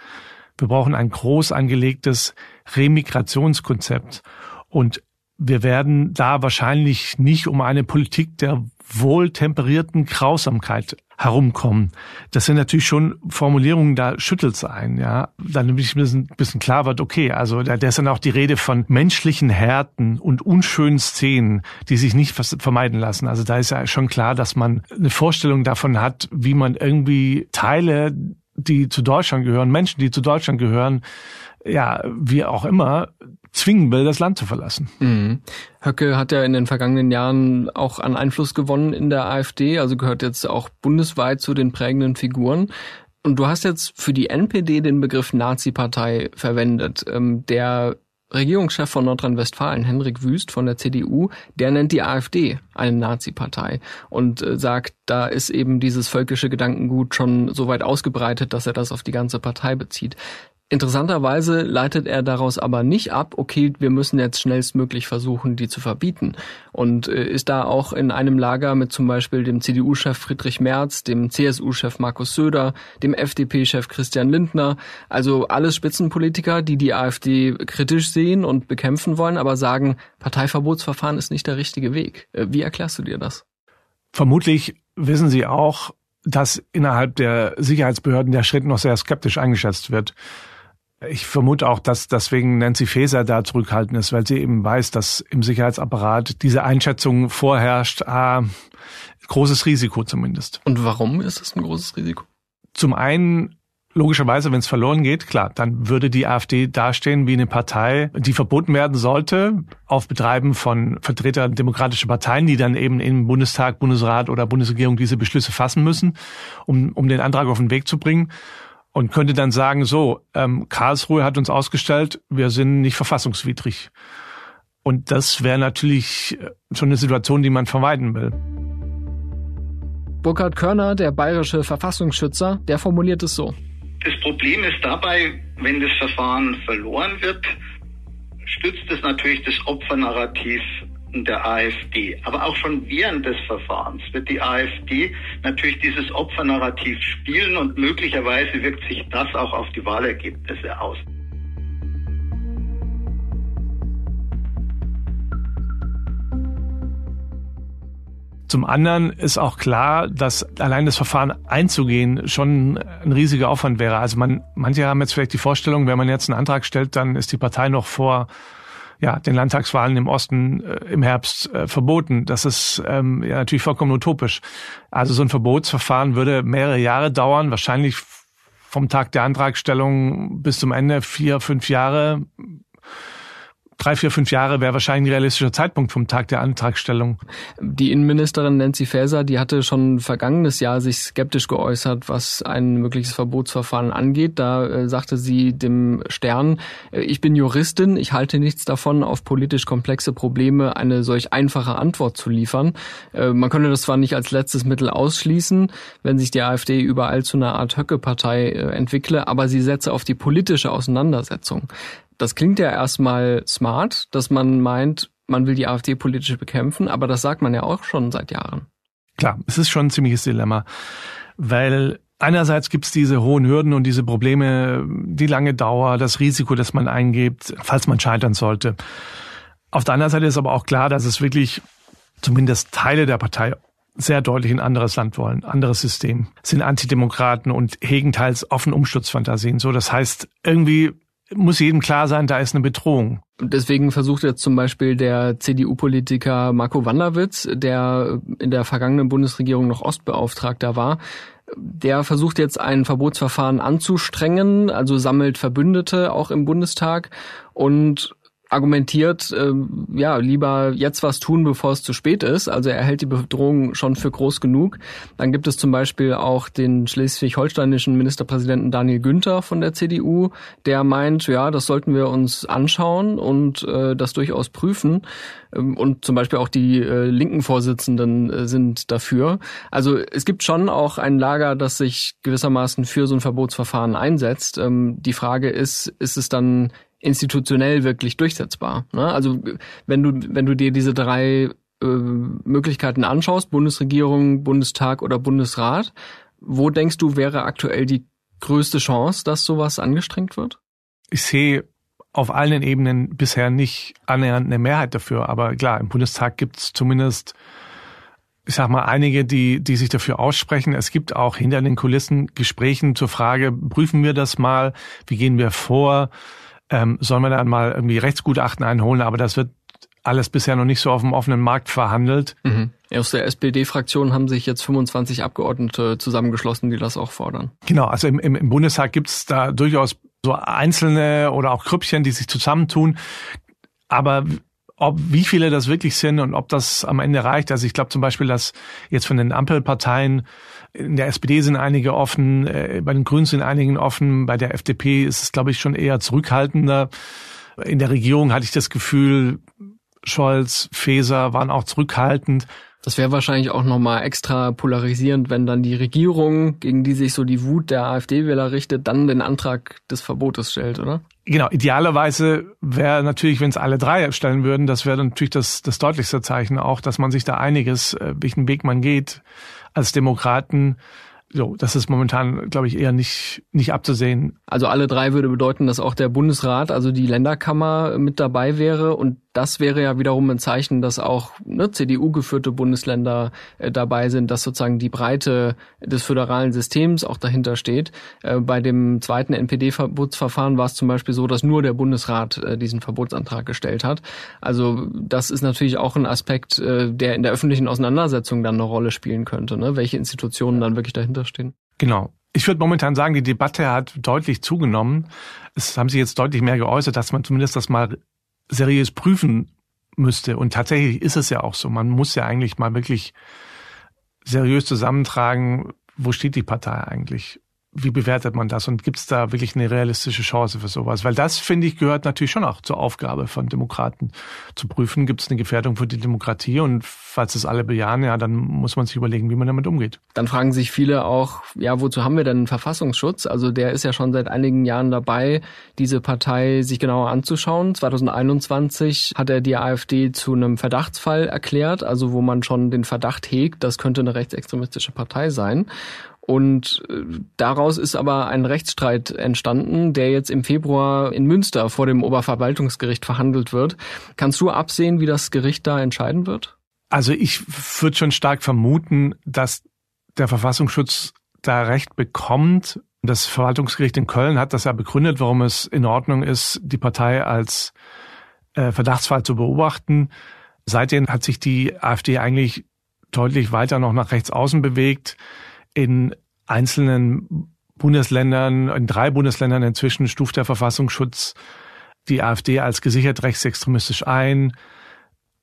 wir brauchen ein groß angelegtes Remigrationskonzept. Und wir werden da wahrscheinlich nicht um eine Politik der wohltemperierten Grausamkeit herumkommen. Das sind natürlich schon Formulierungen, da schüttelt's ein, ja. Dann ein bisschen, bisschen klar wird, okay, also da, da ist dann auch die Rede von menschlichen Härten und unschönen Szenen, die sich nicht vermeiden lassen. Also da ist ja schon klar, dass man eine Vorstellung davon hat, wie man irgendwie Teile, die zu Deutschland gehören, Menschen, die zu Deutschland gehören, ja, wie auch immer, zwingen will, das Land zu verlassen. Mhm. Höcke hat ja in den vergangenen Jahren auch an Einfluss gewonnen in der AfD, also gehört jetzt auch bundesweit zu den prägenden Figuren. Und du hast jetzt für die NPD den Begriff Nazi-Partei verwendet. Ähm, der Regierungschef von Nordrhein-Westfalen, Henrik Wüst von der CDU, der nennt die AfD eine Nazi-Partei und äh, sagt, da ist eben dieses völkische Gedankengut schon so weit ausgebreitet, dass er das auf die ganze Partei bezieht. Interessanterweise leitet er daraus aber nicht ab, okay, wir müssen jetzt schnellstmöglich versuchen, die zu verbieten. Und äh, ist da auch in einem Lager mit zum Beispiel dem CDU-Chef Friedrich Merz, dem CSU-Chef Markus Söder, dem FDP-Chef Christian Lindner, also alles Spitzenpolitiker, die die AfD kritisch sehen und bekämpfen wollen, aber sagen, Parteiverbotsverfahren ist nicht der richtige Weg. Äh, wie erklärst du dir das? Vermutlich wissen Sie auch, dass innerhalb der Sicherheitsbehörden der Schritt noch sehr skeptisch eingeschätzt wird. Ich vermute auch, dass deswegen Nancy Faeser da zurückhaltend ist, weil sie eben weiß, dass im Sicherheitsapparat diese Einschätzung vorherrscht, ah, großes Risiko zumindest. Und warum ist es ein großes Risiko? Zum einen logischerweise, wenn es verloren geht, klar, dann würde die AfD dastehen wie eine Partei, die verboten werden sollte auf Betreiben von Vertretern demokratischer Parteien, die dann eben im Bundestag, Bundesrat oder Bundesregierung diese Beschlüsse fassen müssen, um, um den Antrag auf den Weg zu bringen und könnte dann sagen, so, ähm, Karlsruhe hat uns ausgestellt, wir sind nicht verfassungswidrig. Und das wäre natürlich äh, schon eine Situation, die man vermeiden will. Burkhard Körner, der bayerische Verfassungsschützer, der formuliert es so. Das Problem ist dabei, wenn das Verfahren verloren wird, stützt es natürlich das Opfernarrativ der AfD. Aber auch schon während des Verfahrens wird die AfD natürlich dieses Opfernarrativ spielen und möglicherweise wirkt sich das auch auf die Wahlergebnisse aus. Zum anderen ist auch klar, dass allein das Verfahren einzugehen schon ein riesiger Aufwand wäre. Also man, manche haben jetzt vielleicht die Vorstellung, wenn man jetzt einen Antrag stellt, dann ist die Partei noch vor ja, den Landtagswahlen im Osten äh, im Herbst äh, verboten. Das ist ähm, ja natürlich vollkommen utopisch. Also so ein Verbotsverfahren würde mehrere Jahre dauern, wahrscheinlich vom Tag der Antragstellung bis zum Ende vier, fünf Jahre drei, vier, fünf Jahre wäre wahrscheinlich ein realistischer Zeitpunkt vom Tag der Antragstellung. Die Innenministerin Nancy Faeser, die hatte schon vergangenes Jahr sich skeptisch geäußert, was ein mögliches Verbotsverfahren angeht. Da äh, sagte sie dem Stern, äh, ich bin Juristin, ich halte nichts davon, auf politisch komplexe Probleme eine solch einfache Antwort zu liefern. Äh, man könnte das zwar nicht als letztes Mittel ausschließen, wenn sich die AfD überall zu einer Art Höcke-Partei äh, entwickle, aber sie setze auf die politische Auseinandersetzung. Das klingt ja erstmal smart, dass man meint, man will die AfD politisch bekämpfen, aber das sagt man ja auch schon seit Jahren. Klar, es ist schon ein ziemliches Dilemma, weil einerseits gibt's diese hohen Hürden und diese Probleme, die lange Dauer, das Risiko, das man eingibt, falls man scheitern sollte. Auf der anderen Seite ist aber auch klar, dass es wirklich zumindest Teile der Partei sehr deutlich ein anderes Land wollen, anderes System, sind Antidemokraten und hegen teils offen Umsturzfantasien. So, das heißt, irgendwie muss jedem klar sein, da ist eine Bedrohung. Deswegen versucht jetzt zum Beispiel der CDU-Politiker Marco Wanderwitz, der in der vergangenen Bundesregierung noch Ostbeauftragter war, der versucht jetzt ein Verbotsverfahren anzustrengen, also sammelt Verbündete auch im Bundestag und argumentiert, äh, ja, lieber jetzt was tun, bevor es zu spät ist. Also er hält die Bedrohung schon für groß genug. Dann gibt es zum Beispiel auch den schleswig-holsteinischen Ministerpräsidenten Daniel Günther von der CDU, der meint, ja, das sollten wir uns anschauen und äh, das durchaus prüfen. Ähm, und zum Beispiel auch die äh, linken Vorsitzenden äh, sind dafür. Also es gibt schon auch ein Lager, das sich gewissermaßen für so ein Verbotsverfahren einsetzt. Ähm, die Frage ist, ist es dann institutionell wirklich durchsetzbar. Ne? Also wenn du, wenn du dir diese drei äh, Möglichkeiten anschaust, Bundesregierung, Bundestag oder Bundesrat, wo denkst du, wäre aktuell die größte Chance, dass sowas angestrengt wird? Ich sehe auf allen Ebenen bisher nicht annähernd eine Mehrheit dafür. Aber klar, im Bundestag gibt es zumindest, ich sag mal, einige, die, die sich dafür aussprechen. Es gibt auch hinter den Kulissen Gesprächen zur Frage, prüfen wir das mal, wie gehen wir vor, ähm, sollen wir dann mal irgendwie Rechtsgutachten einholen, aber das wird alles bisher noch nicht so auf dem offenen Markt verhandelt. Mhm. Aus der SPD-Fraktion haben sich jetzt 25 Abgeordnete zusammengeschlossen, die das auch fordern. Genau, also im, im, im Bundestag gibt es da durchaus so einzelne oder auch Krüppchen, die sich zusammentun. Aber ob wie viele das wirklich sind und ob das am Ende reicht. Also ich glaube zum Beispiel, dass jetzt von den Ampelparteien in der SPD sind einige offen, äh, bei den Grünen sind einigen offen, bei der FDP ist es, glaube ich, schon eher zurückhaltender. In der Regierung hatte ich das Gefühl, Scholz, Faeser waren auch zurückhaltend. Das wäre wahrscheinlich auch nochmal extra polarisierend, wenn dann die Regierung, gegen die sich so die Wut der AfD-Wähler richtet, dann den Antrag des Verbotes stellt, oder? Genau, idealerweise wäre natürlich, wenn es alle drei stellen würden, das wäre natürlich das, das deutlichste Zeichen auch, dass man sich da einiges, äh, welchen Weg man geht als Demokraten, so, das ist momentan, glaube ich, eher nicht, nicht abzusehen. Also alle drei würde bedeuten, dass auch der Bundesrat, also die Länderkammer mit dabei wäre und das wäre ja wiederum ein Zeichen, dass auch ne, CDU-geführte Bundesländer äh, dabei sind, dass sozusagen die Breite des föderalen Systems auch dahinter steht. Äh, bei dem zweiten NPD-Verbotsverfahren war es zum Beispiel so, dass nur der Bundesrat äh, diesen Verbotsantrag gestellt hat. Also das ist natürlich auch ein Aspekt, äh, der in der öffentlichen Auseinandersetzung dann eine Rolle spielen könnte, ne? welche Institutionen dann wirklich dahinter stehen. Genau. Ich würde momentan sagen, die Debatte hat deutlich zugenommen. Es haben sich jetzt deutlich mehr geäußert, dass man zumindest das mal seriös prüfen müsste. Und tatsächlich ist es ja auch so. Man muss ja eigentlich mal wirklich seriös zusammentragen, wo steht die Partei eigentlich? Wie bewertet man das und gibt es da wirklich eine realistische Chance für sowas? Weil das, finde ich, gehört natürlich schon auch zur Aufgabe von Demokraten zu prüfen, gibt es eine Gefährdung für die Demokratie und falls es alle bejahen, ja, dann muss man sich überlegen, wie man damit umgeht. Dann fragen sich viele auch, ja, wozu haben wir denn einen Verfassungsschutz? Also der ist ja schon seit einigen Jahren dabei, diese Partei sich genauer anzuschauen. 2021 hat er die AfD zu einem Verdachtsfall erklärt, also wo man schon den Verdacht hegt, das könnte eine rechtsextremistische Partei sein. Und äh, daraus ist aber ein Rechtsstreit entstanden, der jetzt im Februar in Münster vor dem Oberverwaltungsgericht verhandelt wird. Kannst du absehen, wie das Gericht da entscheiden wird? Also ich würde schon stark vermuten, dass der Verfassungsschutz da Recht bekommt. Das Verwaltungsgericht in Köln hat das ja begründet, warum es in Ordnung ist, die Partei als äh, Verdachtsfall zu beobachten. Seitdem hat sich die AfD eigentlich deutlich weiter noch nach rechts außen bewegt in einzelnen Bundesländern, in drei Bundesländern inzwischen stuft der Verfassungsschutz die AfD als gesichert rechtsextremistisch ein.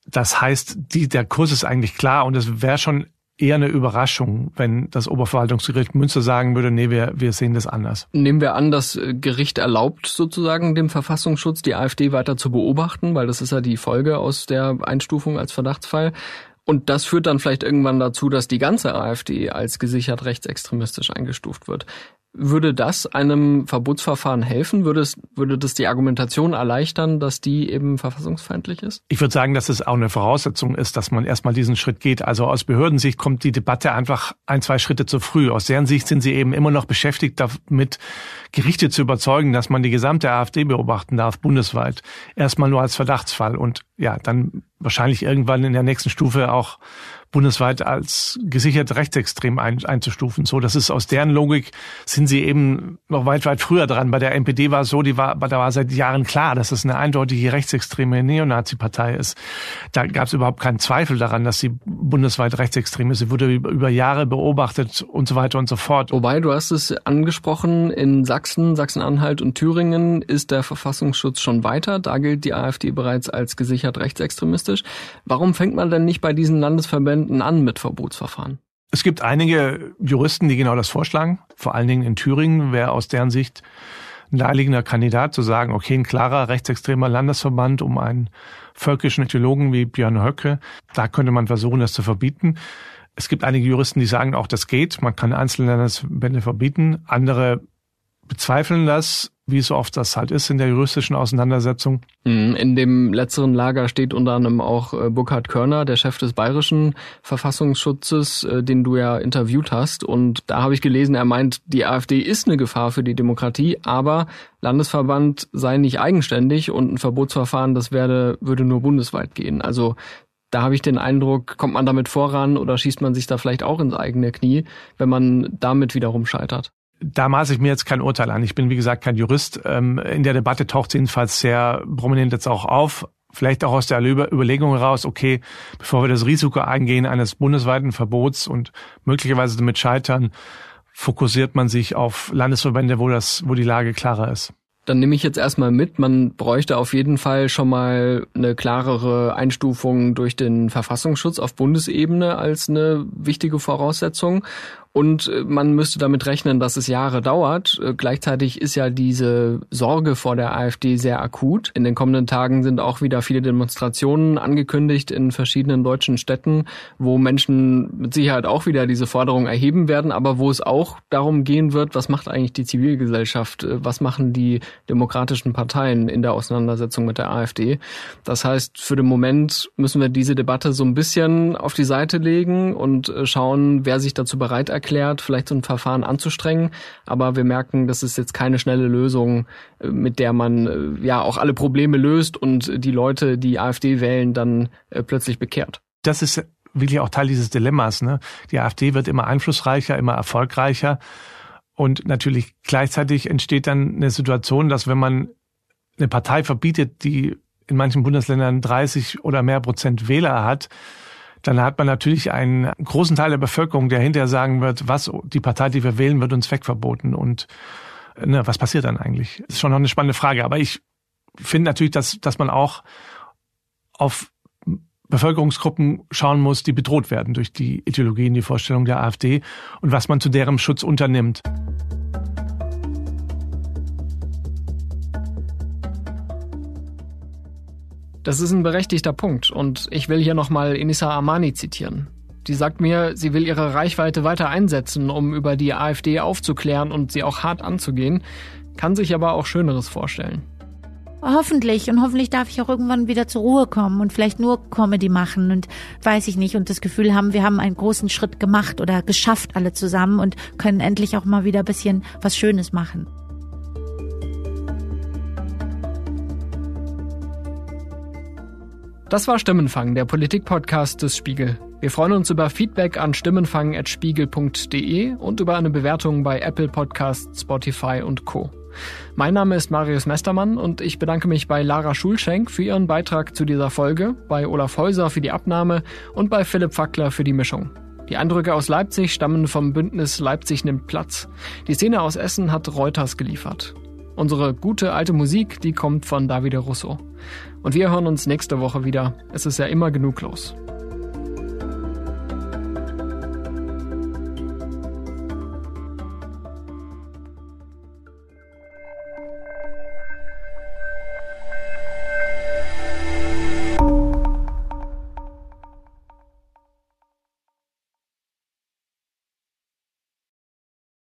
Das heißt, die, der Kurs ist eigentlich klar und es wäre schon eher eine Überraschung, wenn das Oberverwaltungsgericht Münster sagen würde, nee, wir, wir sehen das anders. Nehmen wir an, das Gericht erlaubt sozusagen dem Verfassungsschutz, die AfD weiter zu beobachten, weil das ist ja die Folge aus der Einstufung als Verdachtsfall. Und das führt dann vielleicht irgendwann dazu, dass die ganze AfD als gesichert rechtsextremistisch eingestuft wird. Würde das einem Verbotsverfahren helfen? Würde, es, würde das die Argumentation erleichtern, dass die eben verfassungsfeindlich ist? Ich würde sagen, dass es auch eine Voraussetzung ist, dass man erstmal diesen Schritt geht. Also aus Behördensicht kommt die Debatte einfach ein, zwei Schritte zu früh. Aus deren Sicht sind sie eben immer noch beschäftigt damit, Gerichte zu überzeugen, dass man die gesamte AfD beobachten darf, bundesweit. Erstmal nur als Verdachtsfall und ja, dann wahrscheinlich irgendwann in der nächsten Stufe auch bundesweit als gesichert rechtsextrem ein, einzustufen. So, das ist aus deren Logik sind sie eben noch weit, weit früher dran. Bei der NPD war es so, die war, da war seit Jahren klar, dass es eine eindeutige rechtsextreme Neonazi-Partei ist. Da gab es überhaupt keinen Zweifel daran, dass sie bundesweit rechtsextrem ist. Sie wurde über, Jahre beobachtet und so weiter und so fort. Wobei, du hast es angesprochen, in Sachsen, Sachsen-Anhalt und Thüringen ist der Verfassungsschutz schon weiter. Da gilt die AfD bereits als gesichert rechtsextremistisch. Warum fängt man denn nicht bei diesen Landesverbänden Enden an mit Verbotsverfahren? Es gibt einige Juristen, die genau das vorschlagen. Vor allen Dingen in Thüringen wäre aus deren Sicht ein naheliegender Kandidat zu sagen, okay, ein klarer rechtsextremer Landesverband um einen völkischen Theologen wie Björn Höcke, da könnte man versuchen, das zu verbieten. Es gibt einige Juristen, die sagen auch, das geht. Man kann einzelne Landesverbände verbieten. Andere bezweifeln das, wie so oft das halt ist in der juristischen Auseinandersetzung. Mhm. In dem letzteren Lager steht unter anderem auch äh, Burkhard Körner, der Chef des bayerischen Verfassungsschutzes, äh, den du ja interviewt hast. Und da habe ich gelesen, er meint, die AfD ist eine Gefahr für die Demokratie, aber Landesverband sei nicht eigenständig und ein Verbotsverfahren, das werde, würde nur bundesweit gehen. Also da habe ich den Eindruck, kommt man damit voran oder schießt man sich da vielleicht auch ins eigene Knie, wenn man damit wiederum scheitert? Da maße ich mir jetzt kein Urteil an. Ich bin, wie gesagt, kein Jurist. Ähm, in der Debatte taucht es jedenfalls sehr prominent jetzt auch auf. Vielleicht auch aus der Überlegung heraus, okay, bevor wir das Risiko eingehen eines bundesweiten Verbots und möglicherweise damit scheitern, fokussiert man sich auf Landesverbände, wo das, wo die Lage klarer ist. Dann nehme ich jetzt erstmal mit, man bräuchte auf jeden Fall schon mal eine klarere Einstufung durch den Verfassungsschutz auf Bundesebene als eine wichtige Voraussetzung. Und äh, man müsste damit rechnen, dass es Jahre dauert. Äh, gleichzeitig ist ja diese Sorge vor der AfD sehr akut. In den kommenden Tagen sind auch wieder viele Demonstrationen angekündigt in verschiedenen deutschen Städten, wo Menschen mit Sicherheit auch wieder diese Forderung erheben werden, aber wo es auch darum gehen wird, was macht eigentlich die Zivilgesellschaft, äh, was machen die demokratischen Parteien in der Auseinandersetzung mit der AfD. Das heißt, für den Moment müssen wir diese Debatte so ein bisschen auf die Seite legen und schauen, wer sich dazu bereit erklärt erklärt, vielleicht so ein Verfahren anzustrengen. Aber wir merken, das ist jetzt keine schnelle Lösung, äh, mit der man äh, ja auch alle Probleme löst und die Leute, die AfD wählen, dann äh, plötzlich bekehrt. Das ist wirklich auch Teil dieses Dilemmas. Ne? Die AfD wird immer einflussreicher, immer erfolgreicher. Und natürlich gleichzeitig entsteht dann eine Situation, dass wenn man eine Partei verbietet, die in manchen Bundesländern 30 oder mehr Prozent Wähler hat, dann hat man natürlich einen großen Teil der Bevölkerung, der hinterher sagen wird, was die Partei, die wir wählen, wird uns wegverboten. Und ne, was passiert dann eigentlich? Das ist schon noch eine spannende Frage. Aber ich finde natürlich, dass, dass man auch auf Bevölkerungsgruppen schauen muss, die bedroht werden durch die Ideologien, die Vorstellung der AfD und was man zu deren Schutz unternimmt. Das ist ein berechtigter Punkt und ich will hier nochmal Enisa Armani zitieren. Die sagt mir, sie will ihre Reichweite weiter einsetzen, um über die AfD aufzuklären und sie auch hart anzugehen, kann sich aber auch Schöneres vorstellen. Hoffentlich und hoffentlich darf ich auch irgendwann wieder zur Ruhe kommen und vielleicht nur Comedy machen und weiß ich nicht und das Gefühl haben, wir haben einen großen Schritt gemacht oder geschafft alle zusammen und können endlich auch mal wieder bisschen was Schönes machen. Das war Stimmenfang, der Politik-Podcast des Spiegel. Wir freuen uns über Feedback an stimmenfang.spiegel.de und über eine Bewertung bei Apple Podcasts, Spotify und Co. Mein Name ist Marius Mestermann und ich bedanke mich bei Lara Schulschenk für ihren Beitrag zu dieser Folge, bei Olaf Häuser für die Abnahme und bei Philipp Fackler für die Mischung. Die Eindrücke aus Leipzig stammen vom Bündnis Leipzig nimmt Platz. Die Szene aus Essen hat Reuters geliefert. Unsere gute alte Musik, die kommt von Davide Russo. Und wir hören uns nächste Woche wieder. Es ist ja immer genug los.